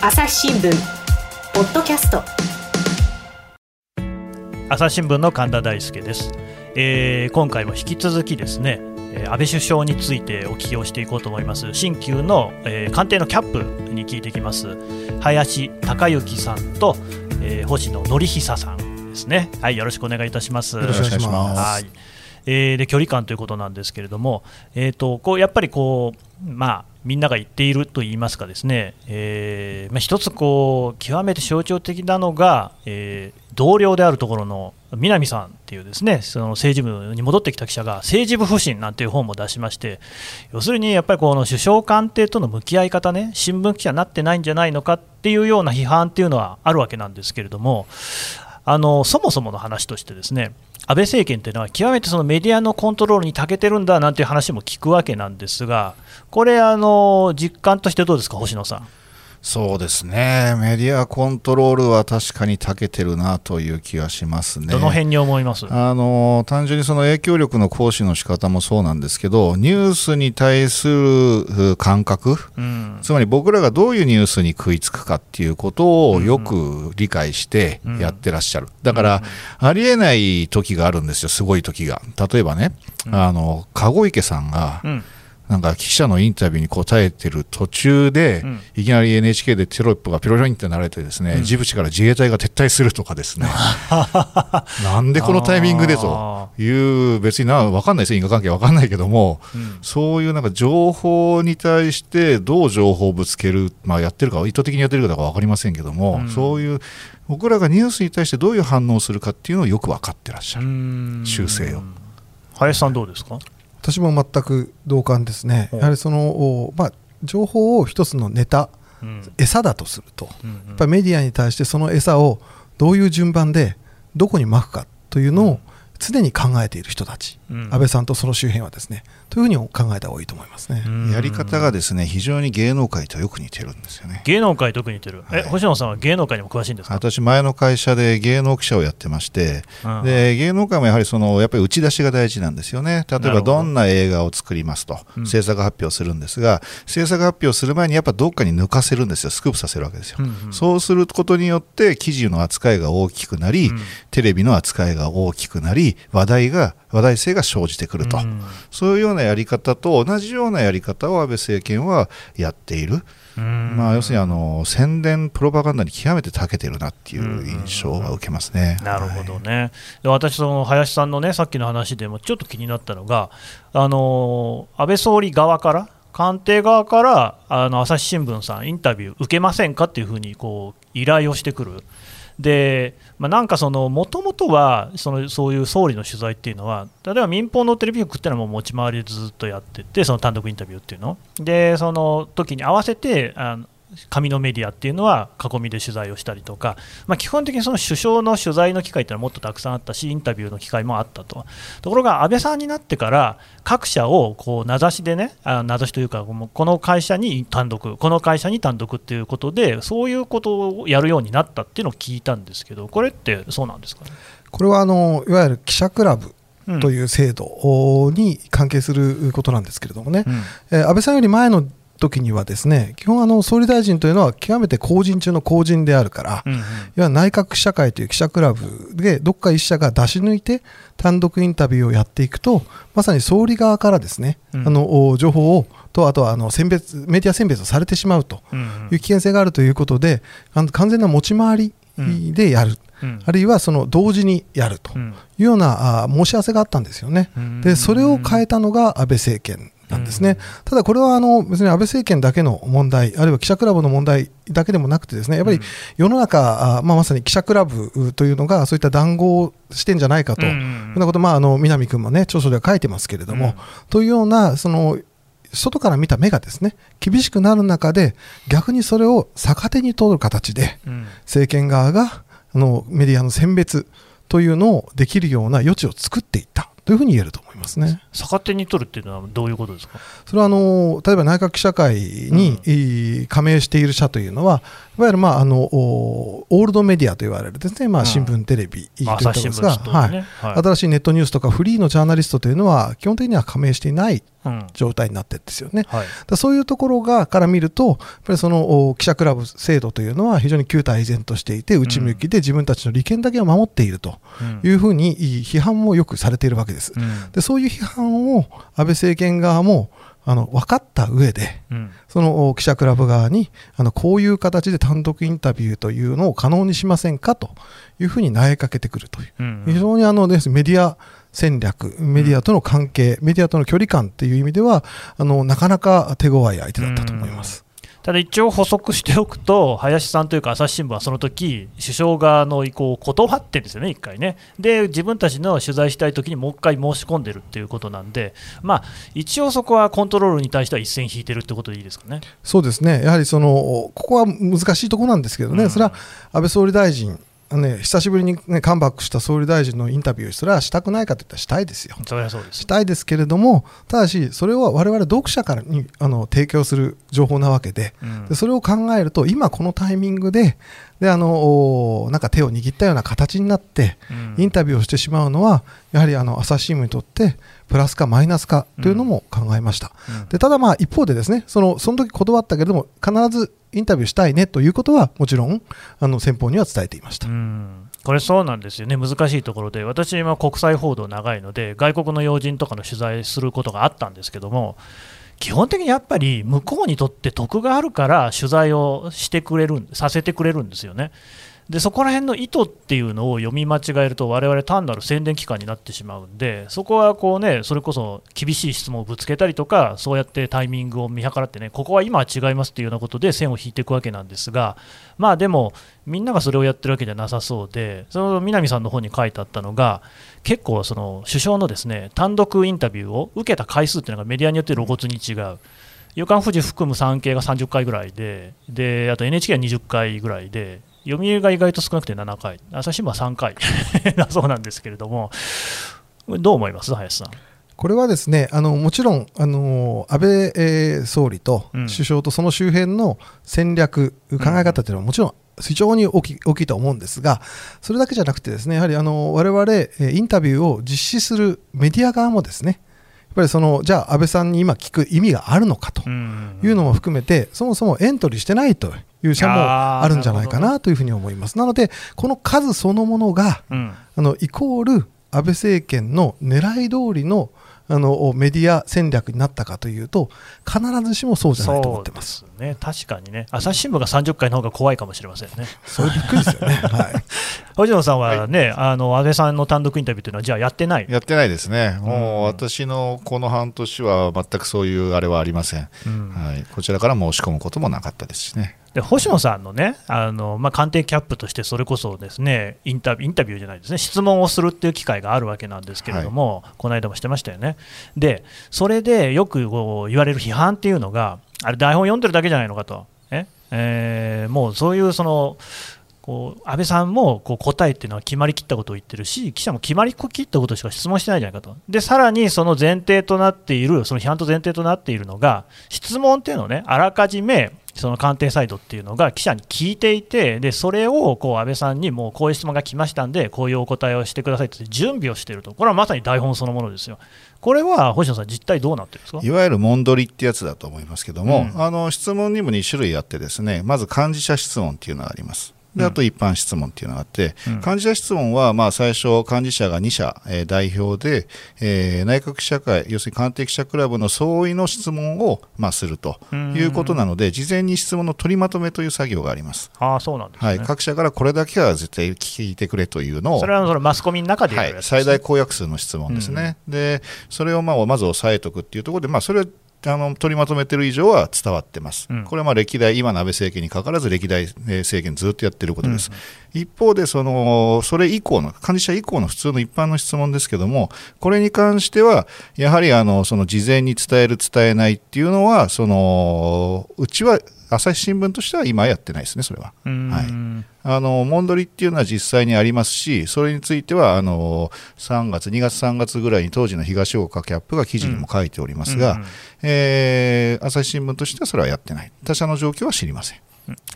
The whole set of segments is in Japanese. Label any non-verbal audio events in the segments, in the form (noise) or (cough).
朝日新聞。ポッドキャスト。朝日新聞の神田大輔です、えー、今回も引き続きですね安倍首相についてお聞きをしていこうと思います。新旧の、えー、官邸のキャップに聞いていきます。林孝之さんと、えー、星野則久さんですね。はいよろしくお願いいたします。よろしくお願いします。はい。えー、で距離感ということなんですけれども、えーと、こうやっぱりこう、まあ、みんなが言っているといいますか、ですね、えーまあ、一つこう極めて象徴的なのが、えー、同僚であるところの南さんっていうですねその政治部に戻ってきた記者が政治部不信なんていう本も出しまして要するにやっぱりこの首相官邸との向き合い方ね新聞記者になってないんじゃないのかっていうような批判っていうのはあるわけなんですけれどもあのそもそもの話としてですね安倍政権というのは極めてそのメディアのコントロールに長けてるんだなんていう話も聞くわけなんですが、これ、あの実感としてどうですか、星野さん。そうですね、メディアコントロールは確かに長けてるなという気がしますね。どの辺に思います？あの単純にその影響力の行使の仕方もそうなんですけど、ニュースに対する感覚、うん、つまり僕らがどういうニュースに食いつくかっていうことをよく理解してやってらっしゃる、だから、ありえない時があるんですよ、すごい時が。例えばね、あの籠池さんが、うんなんか記者のインタビューに答えてる途中で、うん、いきなり NHK でテロップがピロリンって流れてですね、うん、ジブチから自衛隊が撤退するとかですね。(laughs) なんでこのタイミングでという別にな分かんないです因果関係分かんないけども、うん、そういうなんか情報に対してどう情報をぶつける、まあ、やってるか意図的にやってるか分かりませんけども、そういう僕らがニュースに対してどういう反応をするかっていうのをよく分かってらっしゃる。修正を。林さんどうですか？私も全く同感ですね、やはりその、まあ、情報を一つのネタ、うん、餌だとすると、うんうん、やっぱりメディアに対してその餌をどういう順番でどこにまくかというのを常に考えている人たち、うん、安倍さんとその周辺はですねというふうに考えた方がいいと思いますね。やり方がですね非常に芸能界とよく似てるんですよね。芸能界とよく似てる、はい、え星野さんは芸能界にも詳しいんですか？私前の会社で芸能記者をやってまして、うん、で芸能界もやはりそのやっぱり打ち出しが大事なんですよね。例えばど。んな映画を作りますと、うん、制作発表するんですが制作発表する前にやっぱどっかに抜かせるんですよ。スクープさせるわけですよ、うんうん、そうすることによって記事の扱いが大きくなり、テレビの扱いが大きくなり話題が話題性が生じてくると、うん、そういうようなやり方と同じようなやり方を安倍政権はやっている。まあ、要するにあの宣伝、プロパガンダに極めて長けてるなっていう印象は受けますね、なるほどね、はい、私、その林さんのねさっきの話でもちょっと気になったのが、あの安倍総理側から、官邸側からあの朝日新聞さん、インタビュー受けませんかっていうふうにこう依頼をしてくる。で、まあ、なんかその、もともとはそのそういう総理の取材っていうのは、例えば民放のテレビ局っていうのはも持ち回りでずっとやってて、その単独インタビューっていうの。で、その時に合わせて、あの紙のメディアっていうのは囲みで取材をしたりとか、まあ、基本的にその首相の取材の機会っていうのはもっとたくさんあったしインタビューの機会もあったと。ところが安倍さんになってから各社をこう名指しでねあ名指しというかこの会社に単独この会社に単独っていうことでそういうことをやるようになったっていうのを聞いたんですけどこれってそうなんですか、ね、これはあのいわゆる記者クラブという制度に関係することなんですけれどもね、うん、えー、安倍さんより前の時にはですね基本あの総理大臣というのは極めて公人中の公人であるから、うんうん、いわゆる内閣記者会という記者クラブでどっか一社が出し抜いて単独インタビューをやっていくとまさに総理側からですね、うん、あの情報をとあとはあの選別メディア選別をされてしまうという危険性があるということで、うんうん、完全な持ち回りでやる、うん、あるいはその同時にやるというような、あ申し合わせがあったんですよね。でそれを変えたのが安倍政権なんですね、ただこれはあの別に安倍政権だけの問題、あるいは記者クラブの問題だけでもなくて、ですねやっぱり世の中、まあ、まさに記者クラブというのが、そういった談合してんじゃないかと、いうようなこと、まあ、あの南君もね、著書では書いてますけれども、というような、その外から見た目がですね厳しくなる中で逆にそれを逆手に取る形で、政権側があのメディアの選別というのをできるような余地を作っていったというふうに言えると思いますね？逆手に取るっていうのはどういうことですかそれはあの例えば内閣記者会に、加盟している社というのはわゆる、まあ、あのオールドメディアと言われるですね、まあ、新聞、テレビといったところですが、はい。新しいネットニュースとかフリーのジャーナリストというのは基本的には加盟していない状態になってるんですよね。はい、そういうところがから見ると、やっぱりその記者クラブ制度というのは非常に旧態依然としていて、内向きで自分たちの利権だけを守っているというふうに批判もよくされているわけです。でそういう批判を安倍政権側もあの分かった上で、うん、その記者クラブ側にあのこういう形で単独インタビューというのを可能にしませんかというふうに投げかけてくるという、うんうん、非常にあのですメディア戦略、メディアとの関係、メディアとの距離感という意味では、あのなかなか手強い相手だったと思います。ただ一応補足しておくと、林さんというか朝日新聞はその時首相側の意向を断ってるんですよね、1回ね。で、自分たちの取材したい時にもう1回申し込んでるっていうことなんで、まあ、一応そこはコントロールに対しては一線引いてるってことでいいですかね。そうですね、やはりそのここは難しいところなんですけどね、うん、それは安倍総理大臣ね、久しぶりに、ね、カムバックした総理大臣のインタビュー、それはしたくないかといったらしたいですよ。そそうですしたいですけれども、ただし、それは我々読者からにあの提供する情報なわけでうん、で、それを考えると、今このタイミングで、であのなんか手を握ったような形になって、インタビューをしてしまうのは、やはりあの朝日新聞にとって、プラスかマイナスかというのも考えました。うん、でただ、まあ一方でですねそのその時断ったけれども必ずインタビューしたいねということはもちろんあの先方には伝えていました。これそうなんですよね、難しいところで、私、今、国際報道長いので、外国の要人とかの取材することがあったんですけども、基本的にやっぱり向こうにとって得があるから取材をしてくれるさせてくれるんですよね。でそこら辺の意図っていうのを読み間違えると我々単なる宣伝機関になってしまうんでそこはこうねそれこそ厳しい質問をぶつけたりとかそうやってタイミングを見計らってねここは今は違いますっていうようなことで線を引いていくわけなんですがまあでもみんながそれをやってるわけじゃなさそうでその南さんの方に書いてあったのが結構その首相のですね単独インタビューを受けた回数っていうのがメディアによって露骨に違う。夕刊富士含む産経が30回ぐらいでであと NHK は20回ぐらいで読売が意外と少なくて7回、朝日新聞は3回。だ (laughs) そうなんですけれども、どう思います、林さん。これはですねあのもちろんあの安倍、えー、総理と首相とその周辺の戦略、うん、考え方というのはもちろん非常に大き大きいと思うんですが、それだけじゃなくて、ですねやはりあの我々、インタビューを実施するメディア側もですね、やっぱりそのじゃあ安倍さんに今聞く意味があるのかというのも含めて、そもそもエントリーしてないという社もあるんじゃないかなというふうに思います。なので、この数そのものが、うん、あのイコール安倍政権の狙い通りのあのメディア戦略になったかというと、必ずしもそうじゃないと思ってます。ね、確かにね、朝日新聞が30回の方が怖いかもしれませんね。それびっくりですよね。(laughs) はい。星野さんはね、はい、あの安倍さんの単独インタビューというのは、じゃあやってない？やってないですね、もう私のこの半年は全くそういうあれはありません、うん、はい、こちらから申し込むこともなかったですしね。で星野さんのね、あのまあ、官邸キャップとして、それこそですねインタビューインタビューじゃないですね、質問をするっていう機会があるわけなんですけれども、はい、この間もしてましたよね。で、それでよくこう言われる批判っていうのが、あれ、台本読んでるだけじゃないのかと、え？えー、もうそういうそのこう安倍さんもこう答えっていうのは決まりきったことを言ってるし、記者も決まりきったことしか質問してないじゃないかと、でさらにその前提となっている、その批判と前提となっているのが、質問っていうのをね、あらかじめその官邸サイドっていうのが記者に聞いていて、でそれをこう安倍さんにもうこういう質問が来ましたんで、こういうお答えをしてくださいって準備をしていると、これはまさに台本そのものですよ。これは星野さん、実態どうなってるんですか？いわゆるもんどりってやつだと思いますけども、うん、あの質問にも2種類あって、ですねまず幹事社質問っていうのがあります。であと一般質問っていうのがあって、うん、幹事社質問は、まあ、最初、幹事社が2社、えー、代表で、えー、内閣記者会、要するに官邸記者クラブの総意の質問を、まあ、するということなので、事前に質問の取りまとめという作業があります。あそうなんです、ね、はい、各社からこれだけは絶対聞いてくれというのを、それはそのマスコミの中で、ね、はい、最大公約数の質問ですね。うん、でそれをまあまず押さえておくっていうところで、まあ、それはあの取りまとめてる以上は伝わってます、うん、これはまあ歴代、今の安倍政権にかかわらず、歴代政権ずっとやってることです、うん、一方でその、それ以降の、管理者以降の普通の一般の質問ですけども、これに関しては、やはりあのその事前に伝える、伝えないっていうのは、そのうちは朝日新聞としては今やってないですね、それは。はいあのモンドリっていうのは実際にありますし、それについてはあの3月、2月、3月ぐらいに当時の東岡キャップが記事にも書いておりますが、うんうん、えー、朝日新聞としてはそれはやってない、他社の状況は知りません。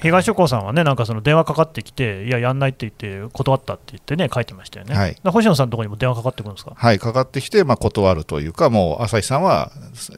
東横さんはね、なんかその電話かかってきて、いや、やんないって言って、断ったって言ってね、書いてましたよね。はい。星野さんのところにも電話かかってくるんですか？はい、かかってきて、まあ、断るというか、もう朝日さんは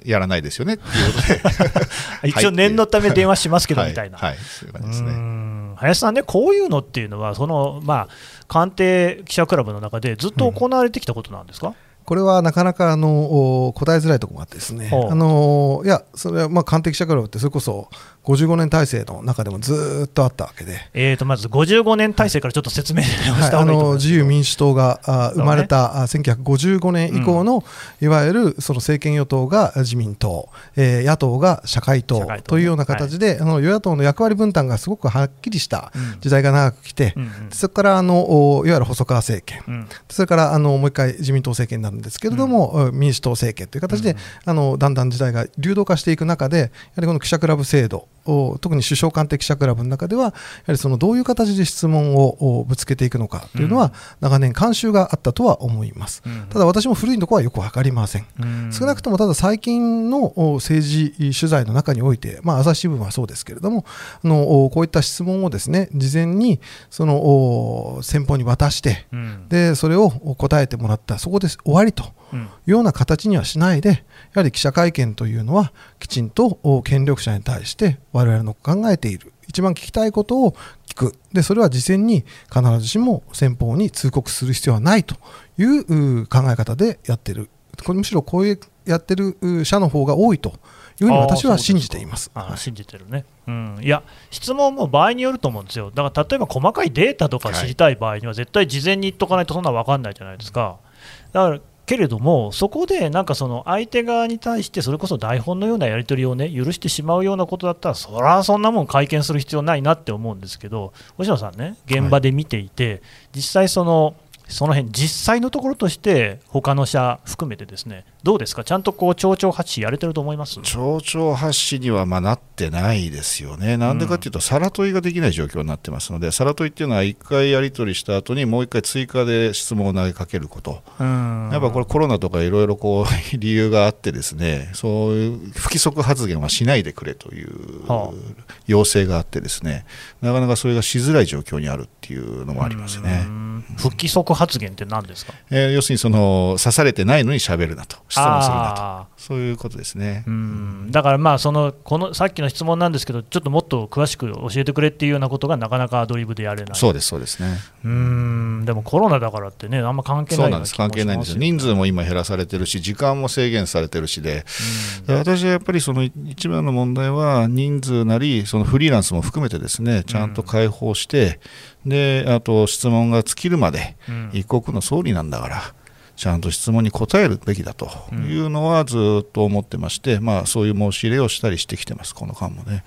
やらないですよねっていうことで、(laughs) 一応、念のため電話しますけどはい。みたいな。はい、そういう感じうですね。ん。林さんね、こういうのっていうのは、そのまあ、官邸記者クラブの中でずっと行われてきたことなんですか、これはなかなかあのお答えづらいところがあってですね、あのいや、それはまあ官邸記者クラブって、それこそ55年体制の中でもずーっとあったわけで、えー、とまず55年体制からちょっと説明をしたはい、あ方がいいと思いのます。自由民主党があ生まれた、あ1955年以降の、いわゆるその政権与党が自民党、えー野党が社会党というような形で、あの与野党の役割分担がすごくはっきりした時代が長く来て、うんうんそこからあのおいわゆる細川政権、うん。それからあのもう一回自民党政権になるんですけれども、民主党政権という形で、あのだんだん時代が流動化していく中で、やはりこの記者クラブ制度、お特に首相官邸記者クラブの中では、やはりそのどういう形で質問をおぶつけていくのかというのは、長年、慣習があったとは思います。うん。ただ私も古いところはよく分かりません。うん。少なくともただ最近のお政治取材の中において、まあ、朝日新聞はそうですけれどもあのおこういった質問をですね事前にそのお先方に渡してうん。でそれを答えてもらった。そこで終わりとうん。いうような形にはしないでやはり記者会見というのはきちんとお権力者に対して我々の考えている。一番聞きたいことを聞く。でそれは事前に必ずしも先方に通告する必要はないというう考え方でやってる。これむしろこういうやってるう社の方が多いというふうに私は信じています。はいあー信じてるね、うん、いや、質問も場合によると思うんですよ、だから例えば細かいデータとか知りたい場合には、絶対事前に言っとかないとそんな分かんないじゃないですか。だからけれども、そこでなんかその相手側に対して、それこそ台本のようなやり取りをね、許してしまうようなことだったら、そりゃそんなもん会見する必要ないなって思うんですけど、星野さんね、現場で見ていて、実際その、その辺実際のところとして、他の社含めてですね、どうですか、ちゃんとこう町長発信やれてると思います？町長発信にはまあなってないですよね、なんでかっていうと、さら問いができない状況になってますので、さら問いっていうのは、1回やり取りした後に、もう1回追加で質問を投げかけること、うん。やっぱこれ、コロナとかいろいろこう (laughs) 理由があって、ですねそういう不規則発言はしないでくれというは要請があって、ですねなかなかそれがしづらい状況にあるっていうのもありますねう。ん。不規則発言って何ですかえー要するにその刺されてないのに喋るなと、質問するなと、あそういうことですね。ー。うん。だからまあそのこのさっきの質問なんですけどちょっともっと詳しく教えてくれっていうようなことがなかなかアドリブでやれない。そうです、そうですね。うん。でもコロナだからってねあんま関係ないそうなんです、関係ないんですよ。人数も今減らされてるし、時間も制限されてるしで、で私はやっぱりその一番の問題は、人数なり、そのフリーランスも含めてですね、ちゃんと開放して、で、あと質問が尽きるまで、うん一国の総理なんだから、ちゃんと質問に答えるべきだというのはずっと思ってまして、まあ、そういう申し入れをしたりしてきてます、この間もね。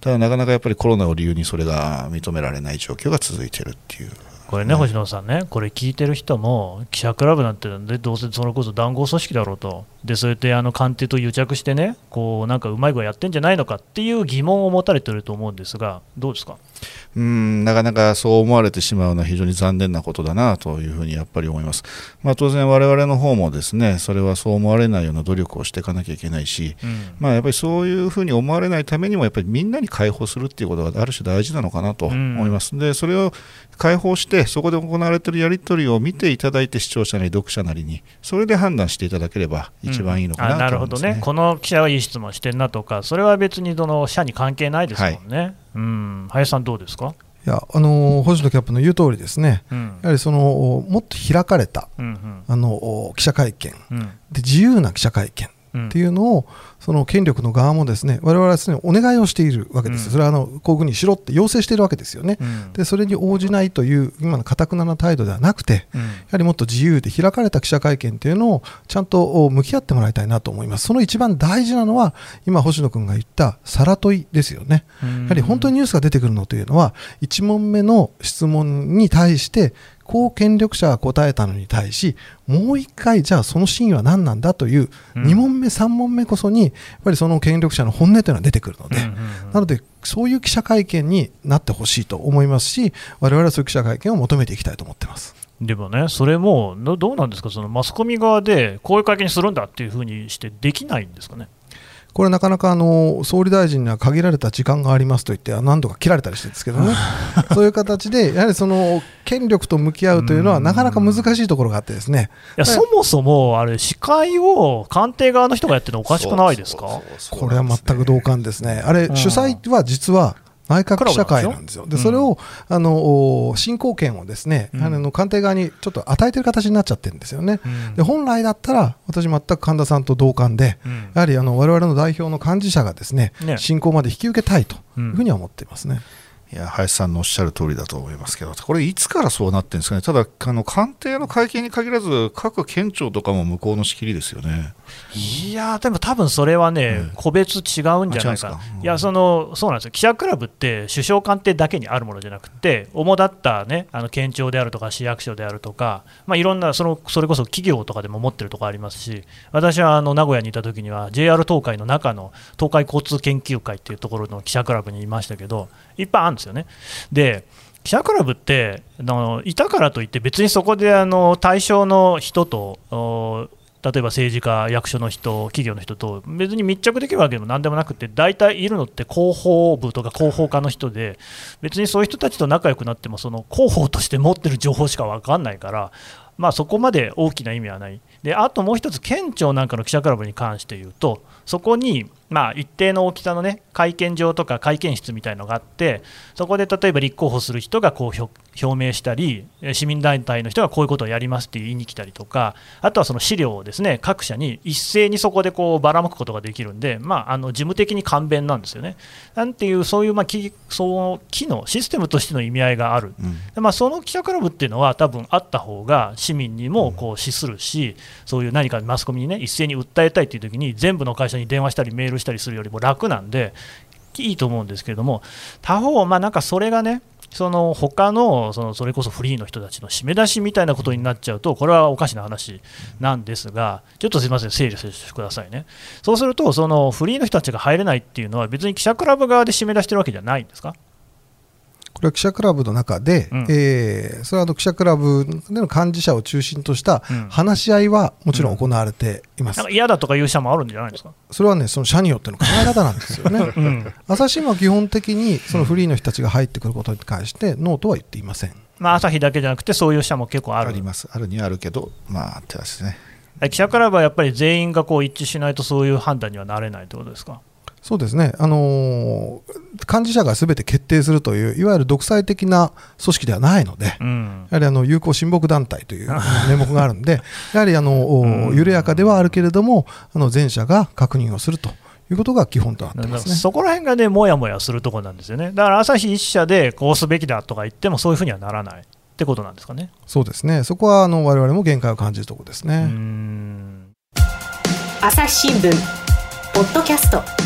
ただ、なかなかやっぱりコロナを理由にそれが認められない状況が続いているっていう。これね、星野さんね、これ聞いてる人も、記者クラブなんてで、どうせそれこそ談合組織だろうと、でそうやってあの官邸と癒着してね、こうなんかうまい具合やってんじゃないのかっていう疑問を持たれてると思うんですが、どうですか？うんなかなかそう思われてしまうのは非常に残念なことだなというふうにやっぱり思います。まあ、当然、我々の方もですねそれはそう思われないような努力をしていかなきゃいけないし、うんまあ、やっぱりそういうふうに思われないためにもやっぱりみんなに解放するっていうことがある種大事なのかなと思います。でそれを解放してそこで行われているやり取りを見ていただいて視聴者なり読者なりにそれで判断していただければ一番いいのかあななるほどね、と思いますね。この記者はいい質問してんなとか、それは別にどの社に関係ないですもんね。うん。林さん、どうですか？いやあの星野キャップの言う通りですね、うん。やはりそのもっと開かれたうんあの記者会見。うん。うんで自由な記者会見。うんっていうのをその権力の側もですね我々はすでにお願いをしているわけです、うん。それはあのこういうふうにしろって要請しているわけですよね、うん。でそれに応じないという今のかたくなな態度ではなくて、うん。やはりもっと自由で開かれた記者会見というのをちゃんと向き合ってもらいたいなと思います、その一番大事なのは、今、星野君が言ったさら問いですよね、やはり本当にニュースが出てくるのというのは、1問目の質問に対して、こう権力者が答えたのに対し、もう一回、じゃあその真意は何なんだという、うん2問目、3問目こそに、やっぱりその権力者の本音というのは出てくるので、なので、そういう記者会見になってほしいと思いますし、我々はそういう記者会見を求めていきたいと思ってます。でもね、それもどどうなんですか、そのマスコミ側でこういう会見するんだっていうふうにしてできないんですかね？これなかなかあの総理大臣には限られた時間がありますと言って何度か切られたりしてるんですけどね。(laughs) そういう形でやはりその権力と向き合うというのはなかなか難しいところがあってですね。いやそもそもあれ司会を官邸側の人がやってるのおかしくないですか？これは全く同感ですねあれ主催は実は内閣記者会なんですよ。で、それを、あの、進行権をですね、あの、官邸側にちょっと与えてる形になっちゃってるんですよね。で、本来だったら、私全く神田さんと同感で、やはり、あの、我々の代表の幹事社がですね、進行まで引き受けたいというふうには思っていますね。いや林さんのおっしゃる通りだと思いますけど、これ、いつからそうなってるんですかね、ただ、あの官邸の会見に限らず、各県庁とかも向こうの仕切りですよね。いやでも多分それはね、うん、個別違うんじゃないか。な、うん、いやそのそうなんですよ。記者クラブって首相官邸だけにあるものじゃなくて、主だった、ね、あの県庁であるとか市役所であるとか、まあ、いろんなその、それこそ企業とかでも持ってるところありますし、私はあの名古屋にいた時には、JR 東海の中の東海交通研究会っていうところの記者クラブにいましたけど、いっぱいあるんですよね。で記者クラブってあのいたからといって別にそこであの対象の人と例えば政治家、役所の人、企業の人と別に密着できるわけでもなんでもなくて、大体いるのって広報部とか広報課の人で、別にそういう人たちと仲良くなっても、その広報として持ってる情報しか分かんないから、まあ、そこまで大きな意味はない。であともう一つ、県庁なんかの記者クラブに関して言うと、そこにまあ、一定の大きさの、ね、会見場とか会見室みたいのがあって、そこで例えば立候補する人がこう表明したり、市民団体の人がこういうことをやりますって言いに来たりとか、あとはその資料をですね各社に一斉にそこでこうばらまくことができるんで、まあ、あの事務的に簡便なんですよね。なんていう、そういう、まあ、その機能、システムとしての意味合いがある、うん、まあ、その記者クラブっていうのは、多分あった方が市民にもこう資するし、そういう何かマスコミにね一斉に訴えたいっていう時に、全部の会社に電話したり、メールしたりするよりも楽なんで、いいと思うんですけれども、他方、まあ、なんかそれがね、その他のそのそれこそフリーの人たちの締め出しみたいなことになっちゃうと、これはおかしな話なんですが、ちょっとすみません、整理してくださいね。そうすると、そのフリーの人たちが入れないっていうのは、別に記者クラブ側で締め出してるわけじゃないんですか？これは記者クラブの中で、うん、えー、それはあの記者クラブでの幹事社を中心とした話し合いはもちろん行われています、うん、嫌だとかいう社もあるんじゃないですか？それはね、その社によっての考え方なんですよね。うん、朝日新聞は基本的にそのフリーの人たちが入ってくることに関して、ノーとは言っていません。まあ、朝日だけじゃなくて、そういう社も結構あるあります、あるにはあるけど、まあ、手ですね。記者クラブはやっぱり全員がこう一致しないと、そういう判断にはなれないということですか？そうですね、あのー、幹事社がすべて決定するという、いわゆる独裁的な組織ではないので、うん、やはりあの友好親睦団体という (laughs) 名目があるので、やはりあの、緩やかではあるけれども、あの前者が確認をすると。いうことが基本となってますね。そこら辺がね、もやもやするところなんですよね、だから朝日一社でこうすべきだとか言っても、そういうふうにはならないってことなんですかね。そうですね、そこはあの我々も限界を感じるところですね。朝日新聞ポッドキャスト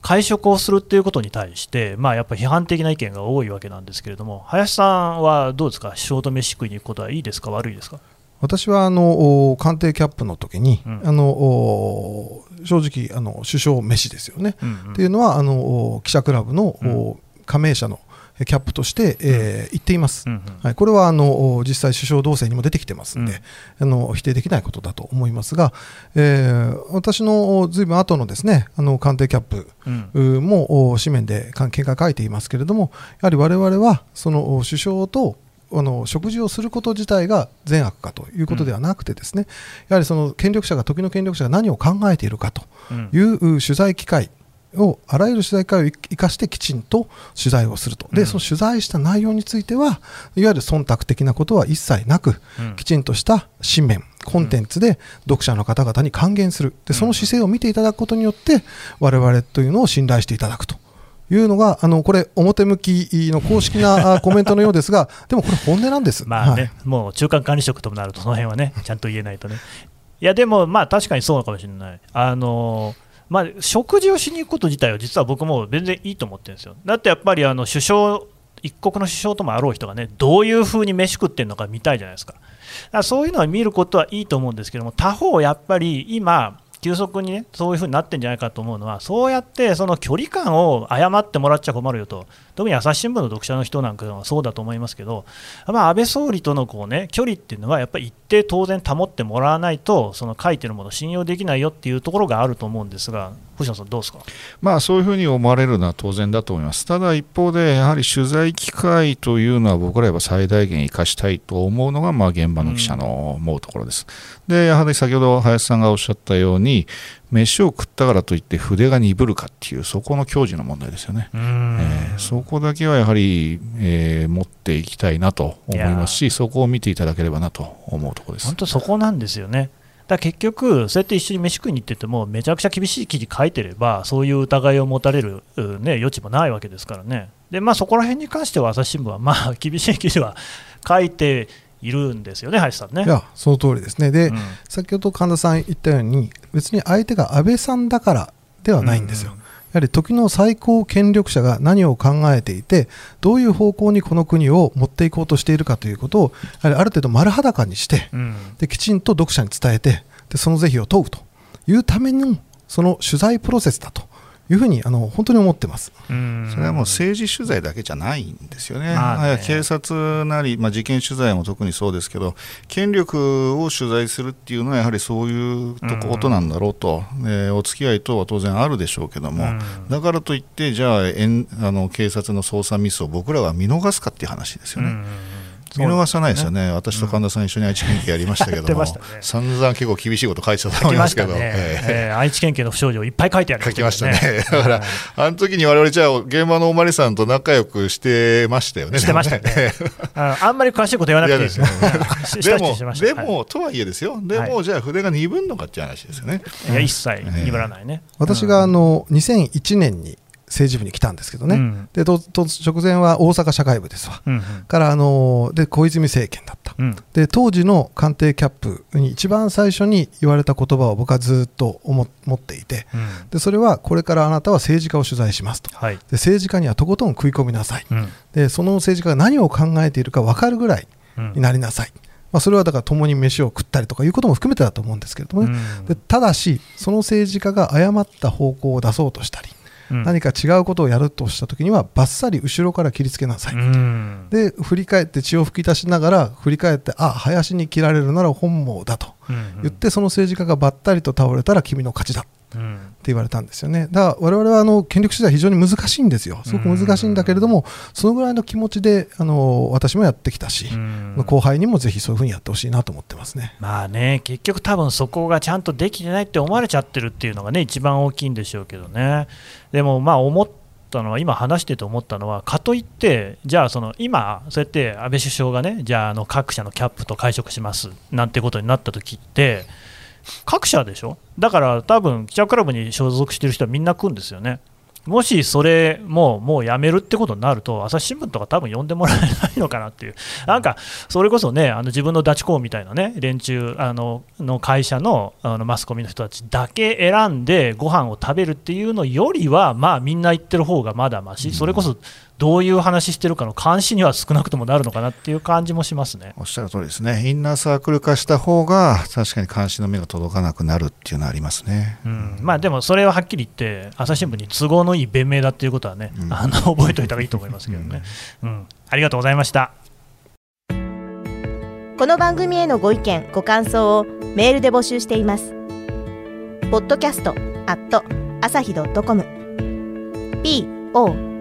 会食をするっていうことに対して、まあ、やっぱ批判的な意見が多いわけなんですけれども、林さんはどうですか、首相と飯食いに行くことはいいですか、悪いですか？私はあの官邸キャップの時に、うん、あの正直あの首相飯ですよね、うんうん、っていうのはあの記者クラブの、うん、加盟者のキャップとして、えー、言っています、うんうん、はい、これはあの実際、首相動静にも出てきてますんで、うん、あの否定できないことだと思いますが、えー、私のずいぶん後のですねあの官邸キャップ、うん、も紙面で見解書いていますけれども、やはり我々はその首相とあの食事をすること自体が善悪かということではなくてですね、うん、やはりその権力者が時の権力者が何を考えているかという取材機会をあらゆる取材会を生かしてきちんと取材をすると、で、うん、その取材した内容については、いわゆる忖度的なことは一切なく、うん、きちんとした紙面、コンテンツで読者の方々に還元する、でその姿勢を見ていただくことによって、我々というのを信頼していただくと。いうのが、あのこれ、表向きの公式な (laughs) コメントのようですが、でもこれ、本音なんです、まあね、はい、もう中間管理職ともなると、その辺はね、ちゃんと言えないとね。いや、でも、まあ確かにそうかもしれない。あのまあ、食事をしに行くこと自体は実は僕も全然いいと思ってるんですよ。だってやっぱりあの首相一国の首相ともあろう人がねどういうふうに飯食ってるのか見たいじゃないですか。だからそういうのは見ることはいいと思うんですけども他方やっぱり今急速にねそういうふうになってんじゃないかと思うのはそうやってその距離感を誤ってもらっちゃ困るよと。特に朝日新聞の読者の人なんかはそうだと思いますけど、まあ、安倍総理とのこう、ね、距離っていうのはやっぱり一定当然保ってもらわないとその書いてるものを信用できないよっていうところがあると思うんですが星野さんどうですか、まあ、そういうふうに思われるのは当然だと思います。ただ一方でやはり取材機会というのは僕らは最大限生かしたいと思うのがまあ現場の記者の思うところです、うん、でやはり先ほど林さんがおっしゃったように飯を食ったからといって筆が鈍るかっていうそこの矜持の問題ですよね、えー、そこだけはやはり、えー、持っていきたいなと思いますしそこを見ていただければなと思うところです。本当そこなんですよねだ結局、そうやって一緒に飯食いに行ってても、めちゃくちゃ厳しい記事書いてれば、そういう疑いを持たれる、ね、余地もないわけですからね、でまあ、そこら辺に関しては、朝日新聞は、まあ、(laughs) 厳しい記事は書いているんですよね、林さんね。いや、その通りですね。で、うん、先ほど神田さん言ったように、別に相手が安倍さんだからではないんですよ。うんやはり時の最高権力者が何を考えていてどういう方向にこの国を持っていこうとしているかということをやはりある程度丸裸にして、うん、できちんと読者に伝えてでその是非を問うというためのその取材プロセスだというふうにあの本当に思ってます。それはもう政治取材だけじゃないんですよね、ね。警察なり、まあ、事件取材も特にそうですけど、権力を取材するっていうのは、やはりそういうことなんだろうと、えお付き合い等は当然あるでしょうけども、だからといって、じゃあ、えんあの警察の捜査ミスを僕らは見逃すかっていう話ですよね。見逃さないですよね、私と神田さん、一緒に愛知県警やりましたけども、ね、散々結構厳しいこと書いてたと思いますけど、ね。えー、愛知県警の不祥事をいっぱい書いてある、書きましたね、だから、あの時に我々じゃあ、現場のおまりさんと仲良くしてましたよね、してましたね、(laughs) あんまり詳しいこと言わなくていいですよ、(laughs) でも、でもとはいえですよ、でも、じゃあ、筆が鈍るのかっていう話ですよね。いや、一切鈍らないね。私があの2001年に政治部に来たんですけどね、うん、でとと直前は大阪社会部ですわ、うんうん、からあので小泉政権だった、うん、で当時の官邸キャップに一番最初に言われた言葉を僕はずっと思っていて、うん、でそれはこれからあなたは政治家を取材しますと、はい、で政治家にはとことん食い込みなさい、でその政治家が何を考えているか分かるぐらいになりなさい。まあ、それはだから共に飯を食ったりとかいうことも含めてだと思うんですけれどもね、でただし、その政治家が誤った方向を出そうとしたり、何か違うことをやるとしたときにはばっさり後ろから切りつけなさい、うん、で振り返って血を吹き出しながら振り返ってあ林に切られるなら本望だと言って、その政治家がばったりと倒れたら君の勝ちだって言われたんですよね。だから我々はあの権力取材非常に難しいんですよ。すごく難しいんだけれども、そのぐらいの気持ちであの私もやってきたし、後輩にもぜひそういうふうにやってほしいなと思ってますね。まあね、結局多分そこがちゃんとできてないって思われちゃってるっていうのがね一番大きいんでしょうけどね。でもまあ思ったのは今話してて思ったのはかといってじゃあその今そうやって安倍首相がねじゃああの各社のキャップと会食しますなんてことになった時って各社でしょ？だから多分記者クラブに所属してる人はみんな来るんですよね。もしそれももうやめるってことになると、朝日新聞とか多分呼んでもらえないのかなっていう、なんかそれこそね、あの自分のダチ公みたいなね、連中あのの会社のあのマスコミの人たちだけ選んでご飯を食べるっていうのよりは、まあみんな言ってる方がまだまし、それこそどういう話してるかの監視には少なくともなるのかなっていう感じもしますね。おっしゃる通りですね、インナーサークル化した方が、確かに監視の目が届かなくなるっていうのはありますね、うん、まあ、でもそれははっきり言って、朝日新聞に都合のいい弁明だっていうことはね、うん、あの覚えておいた方がいいと思いますけどね、うん、うん、ありがとうございました。この番組へのご意見、ご感想をメールで募集しています。ポッドキャストアット朝日ドットコム。pod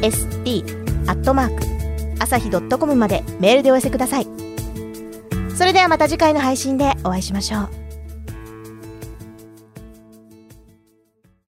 cast アットマーク朝日ドットコムまでメールでお寄せください。それではまた次回の配信でお会いしましょう